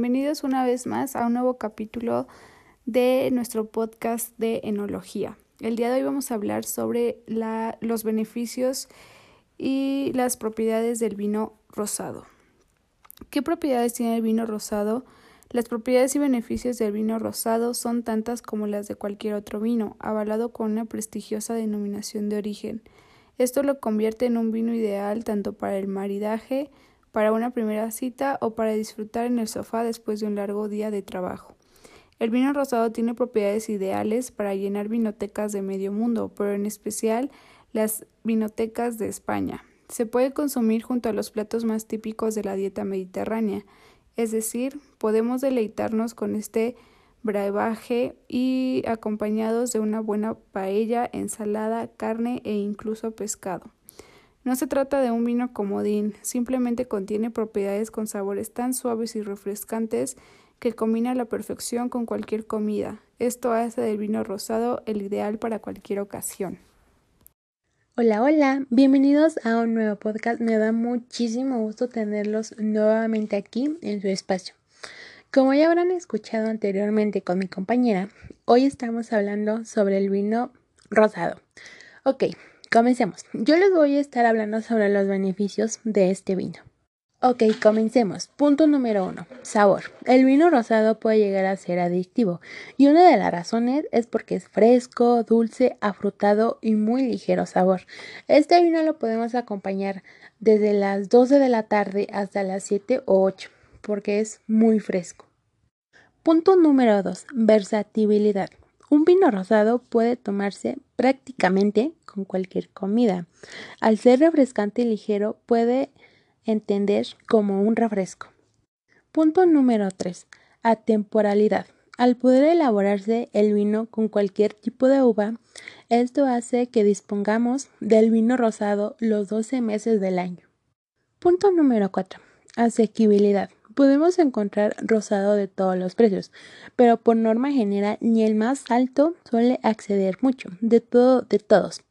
Bienvenidos una vez más a un nuevo capítulo de nuestro podcast de enología. El día de hoy vamos a hablar sobre los beneficios y las propiedades del vino rosado. ¿Qué propiedades tiene el vino rosado? Las propiedades y beneficios del vino rosado son tantas como las de cualquier otro vino, avalado con una prestigiosa denominación de origen. Esto lo convierte en un vino ideal tanto para el maridaje, para una primera cita o para disfrutar en el sofá después de un largo día de trabajo. El vino rosado tiene propiedades ideales para llenar vinotecas de medio mundo, pero en especial las vinotecas de España. Se puede consumir junto a los platos más típicos de la dieta mediterránea, es decir, podemos deleitarnos con este brebaje y acompañados de una buena paella, ensalada, carne e incluso pescado. No se trata de un vino comodín, simplemente contiene propiedades con sabores tan suaves y refrescantes que combina a la perfección con cualquier comida. Esto hace del vino rosado el ideal para cualquier ocasión. Hola, hola, bienvenidos a un nuevo podcast. Me da muchísimo gusto tenerlos nuevamente aquí en su espacio. Como ya habrán escuchado anteriormente con mi compañera, hoy estamos hablando sobre el vino rosado. Ok, Comencemos. Yo les voy a estar hablando sobre los beneficios de este vino. Ok, comencemos. Punto número uno. Sabor. El vino rosado puede llegar a ser adictivo y una de las razones es porque es fresco, dulce, afrutado y muy ligero sabor. Este vino lo podemos acompañar desde las 12 de la tarde hasta las 7 o 8 porque es muy fresco. Punto número 2. Versatilidad. Un vino rosado puede tomarse prácticamente con cualquier comida. Al ser refrescante y ligero puede entender como un refresco. Punto número 3. Atemporalidad. Al poder elaborarse el vino con cualquier tipo de uva, esto hace que dispongamos del vino rosado los 12 meses del año. Punto número 4. Asequibilidad podemos encontrar rosado de todos los precios, pero por norma general ni el más alto suele acceder mucho, de todo, de todos,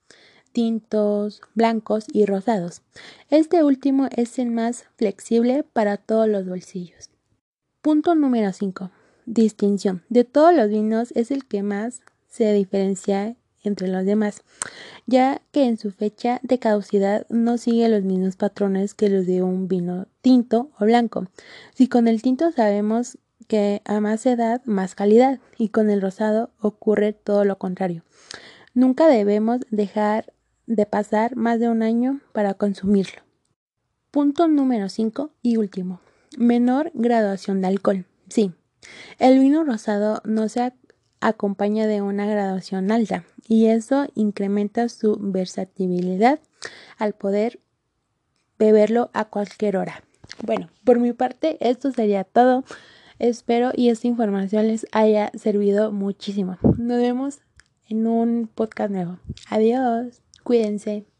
tintos, blancos y rosados. Este último es el más flexible para todos los bolsillos. Punto número 5. Distinción. De todos los vinos es el que más se diferencia entre los demás, ya que en su fecha de caducidad no sigue los mismos patrones que los de un vino tinto o blanco. Si con el tinto sabemos que a más edad, más calidad, y con el rosado ocurre todo lo contrario. Nunca debemos dejar de pasar más de un año para consumirlo. Punto número 5 y último. Menor graduación de alcohol. Sí, el vino rosado no se acompaña de una graduación alta y eso incrementa su versatilidad al poder beberlo a cualquier hora. Bueno, por mi parte esto sería todo. Espero y esta información les haya servido muchísimo. Nos vemos en un podcast nuevo. Adiós. Cuídense.